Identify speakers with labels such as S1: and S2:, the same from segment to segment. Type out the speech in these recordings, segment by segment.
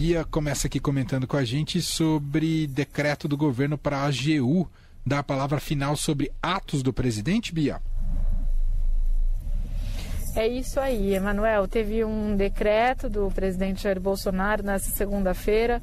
S1: Bia começa aqui comentando com a gente sobre decreto do governo para a AGU dar a palavra final sobre atos do presidente, Bia.
S2: É isso aí, Emanuel. Teve um decreto do presidente Jair Bolsonaro nessa segunda-feira,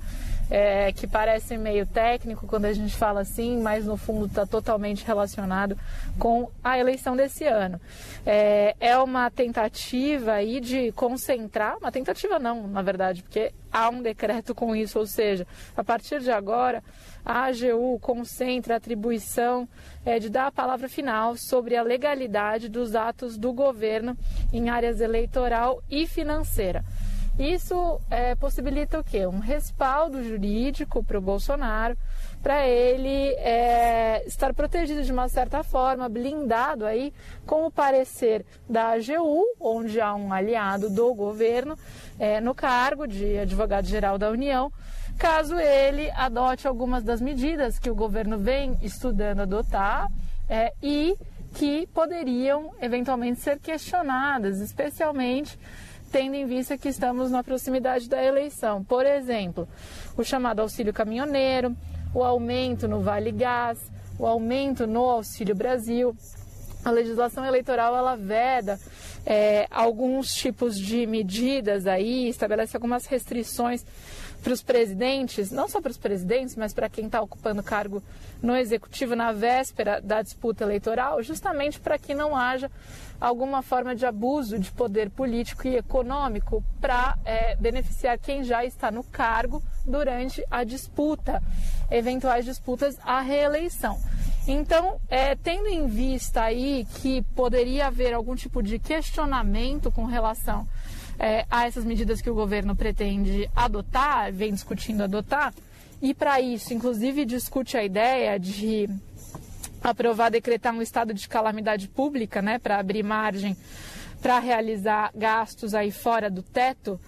S2: é, que parece meio técnico quando a gente fala assim, mas no fundo está totalmente relacionado com a eleição desse ano. É, é uma tentativa aí de concentrar, uma tentativa não, na verdade, porque há um decreto com isso, ou seja, a partir de agora a AGU concentra a atribuição é, de dar a palavra final sobre a legalidade dos atos do governo em áreas eleitoral e financeira. Isso é, possibilita o quê? Um respaldo jurídico para o Bolsonaro, para ele é, estar protegido de uma certa forma, blindado aí com o parecer da AGU, onde há um aliado do governo é, no cargo de advogado-geral da União, caso ele adote algumas das medidas que o governo vem estudando adotar é, e que poderiam eventualmente ser questionadas, especialmente tendo em vista que estamos na proximidade da eleição. Por exemplo, o chamado auxílio caminhoneiro, o aumento no Vale Gás, o aumento no Auxílio Brasil. A legislação eleitoral ela veda é, alguns tipos de medidas aí, estabelece algumas restrições para os presidentes, não só para os presidentes, mas para quem está ocupando cargo no executivo na véspera da disputa eleitoral, justamente para que não haja alguma forma de abuso de poder político e econômico para é, beneficiar quem já está no cargo durante a disputa, eventuais disputas à reeleição. Então, é, tendo em vista aí que poderia haver algum tipo de questionamento com relação é, a essas medidas que o governo pretende adotar, vem discutindo adotar, e para isso, inclusive, discute a ideia de aprovar decretar um estado de calamidade pública, né, para abrir margem para realizar gastos aí fora do teto.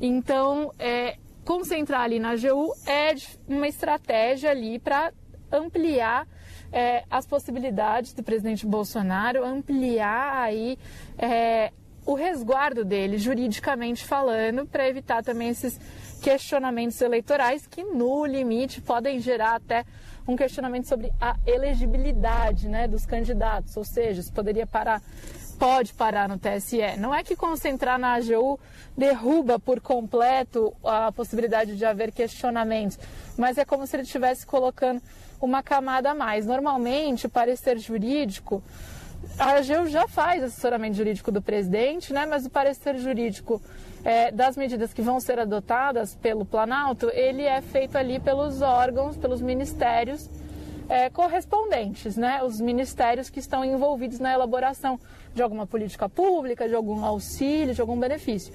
S2: Então, é, concentrar ali na AGU é uma estratégia ali para ampliar é, as possibilidades do presidente Bolsonaro, ampliar aí é, o resguardo dele, juridicamente falando, para evitar também esses questionamentos eleitorais que, no limite, podem gerar até um questionamento sobre a elegibilidade né, dos candidatos, ou seja, se poderia parar, pode parar no TSE. Não é que concentrar na AGU derruba por completo a possibilidade de haver questionamentos, mas é como se ele estivesse colocando uma camada a mais. Normalmente, o parecer jurídico a AGU já faz assessoramento jurídico do presidente, né, mas o parecer jurídico é, das medidas que vão ser adotadas pelo Planalto, ele é feito ali pelos órgãos, pelos ministérios é, correspondentes, né, os ministérios que estão envolvidos na elaboração de alguma política pública, de algum auxílio, de algum benefício.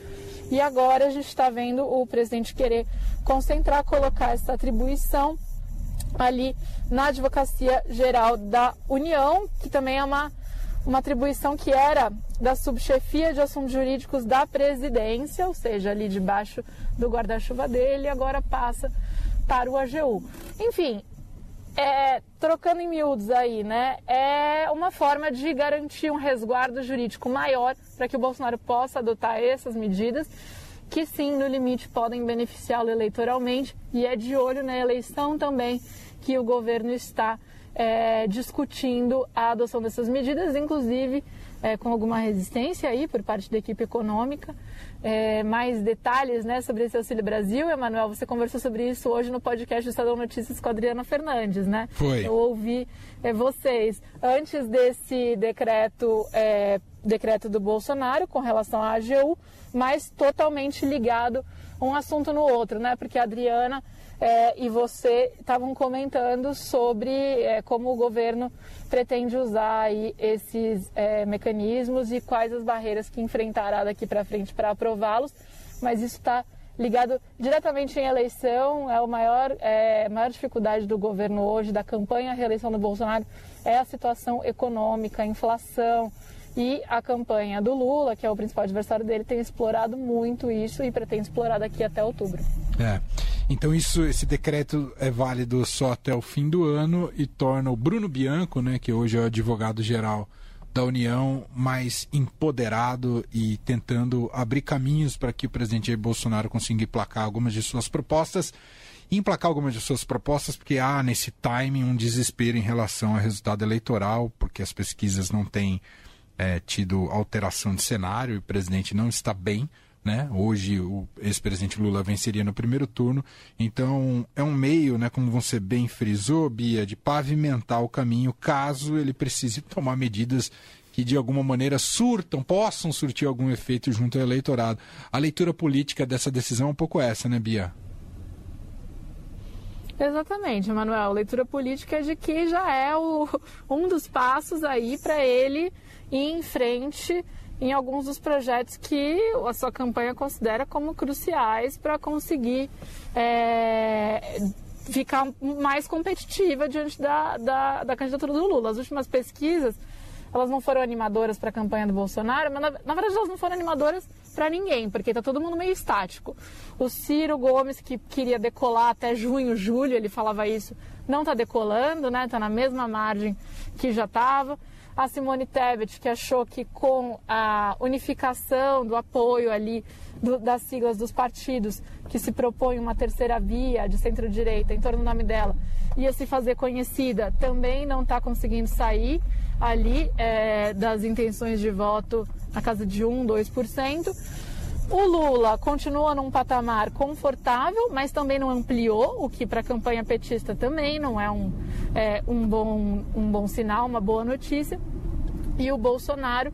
S2: E agora a gente está vendo o presidente querer concentrar, colocar essa atribuição ali na Advocacia Geral da União, que também é uma uma atribuição que era da subchefia de assuntos jurídicos da presidência, ou seja, ali debaixo do guarda-chuva dele, agora passa para o AGU. Enfim, é, trocando em miúdos aí, né, é uma forma de garantir um resguardo jurídico maior para que o Bolsonaro possa adotar essas medidas que sim, no limite, podem beneficiá-lo eleitoralmente e é de olho na eleição também que o governo está é, discutindo a adoção dessas medidas, inclusive é, com alguma resistência aí por parte da equipe econômica. É, mais detalhes né, sobre esse Auxílio Brasil, Emanuel, você conversou sobre isso hoje no podcast do Estadão Notícias com a Adriana Fernandes, né?
S1: Foi.
S2: Eu ouvi é, vocês. Antes desse decreto, é, decreto do Bolsonaro com relação à AGU, mas totalmente ligado um assunto no outro, né? Porque a Adriana é, e você estavam comentando sobre é, como o governo pretende usar aí esses é, mecanismos e quais as barreiras que enfrentará daqui para frente para aprová-los, mas isso está ligado diretamente em eleição, é a maior, é, maior dificuldade do governo hoje, da campanha reeleição do Bolsonaro, é a situação econômica, a inflação, e a campanha do Lula, que é o principal adversário dele, tem explorado muito isso e pretende explorar daqui até outubro.
S1: É. Então isso, esse decreto é válido só até o fim do ano e torna o Bruno Bianco, né, que hoje é o advogado geral da União mais empoderado e tentando abrir caminhos para que o presidente Jair Bolsonaro consiga emplacar algumas de suas propostas. Emplacar algumas de suas propostas, porque há nesse timing um desespero em relação ao resultado eleitoral, porque as pesquisas não têm é, tido alteração de cenário e o presidente não está bem. Né? Hoje o ex-presidente Lula venceria no primeiro turno, então é um meio, né, como você bem frisou, Bia, de pavimentar o caminho caso ele precise tomar medidas que de alguma maneira surtam, possam surtir algum efeito junto ao eleitorado. A leitura política dessa decisão é um pouco essa, né, Bia?
S2: Exatamente, Manuel. Leitura política de que já é o, um dos passos aí para ele ir em frente em alguns dos projetos que a sua campanha considera como cruciais para conseguir é, ficar mais competitiva diante da, da, da, candidatura do Lula. As últimas pesquisas, elas não foram animadoras para a campanha do Bolsonaro, mas na, na verdade elas não foram animadoras para ninguém, porque está todo mundo meio estático. O Ciro Gomes, que queria decolar até junho, julho, ele falava isso, não está decolando, né? Está na mesma margem que já estava a Simone Tebet, que achou que com a unificação do apoio ali do, das siglas dos partidos que se propõe uma terceira via de centro-direita em torno do nome dela, ia se fazer conhecida, também não está conseguindo sair ali é, das intenções de voto na casa de 1, 2%. O Lula continua num patamar confortável, mas também não ampliou, o que para a campanha petista também não é um, é, um, bom, um bom sinal, uma boa notícia. E o Bolsonaro,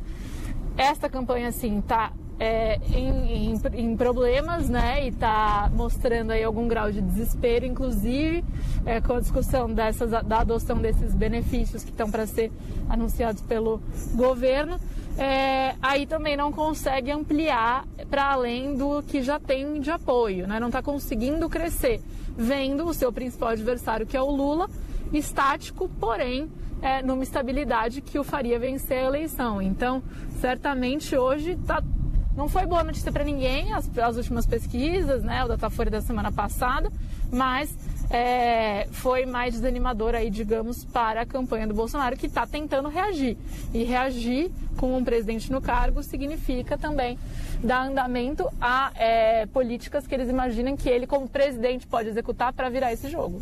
S2: esta campanha assim está é, em, em, em, problemas, né? E está mostrando aí algum grau de desespero, inclusive é, com a discussão dessas, da adoção desses benefícios que estão para ser anunciados pelo governo é, aí também não consegue ampliar para além do que já tem de apoio, né? não está conseguindo crescer, vendo o seu principal adversário, que é o Lula, estático, porém é, numa estabilidade que o faria vencer a eleição. Então, certamente hoje tá, não foi boa notícia para ninguém as, as, últimas pesquisas, né? O Datafolha da semana passada, mas é, foi mais desanimador aí, digamos, para a campanha do Bolsonaro, que está tentando reagir. E reagir com um presidente no cargo significa também dar andamento a é, políticas que eles imaginam que ele, como presidente, pode executar para virar esse jogo.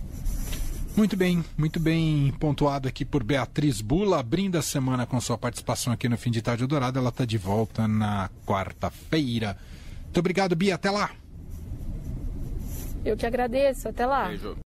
S1: Muito bem, muito bem pontuado aqui por Beatriz Bula, abrindo a semana com sua participação aqui no Fim de Tarde Dourado. Ela está de volta na quarta-feira. Muito obrigado, Bia. Até lá.
S2: Eu que agradeço. Até lá. Beijo.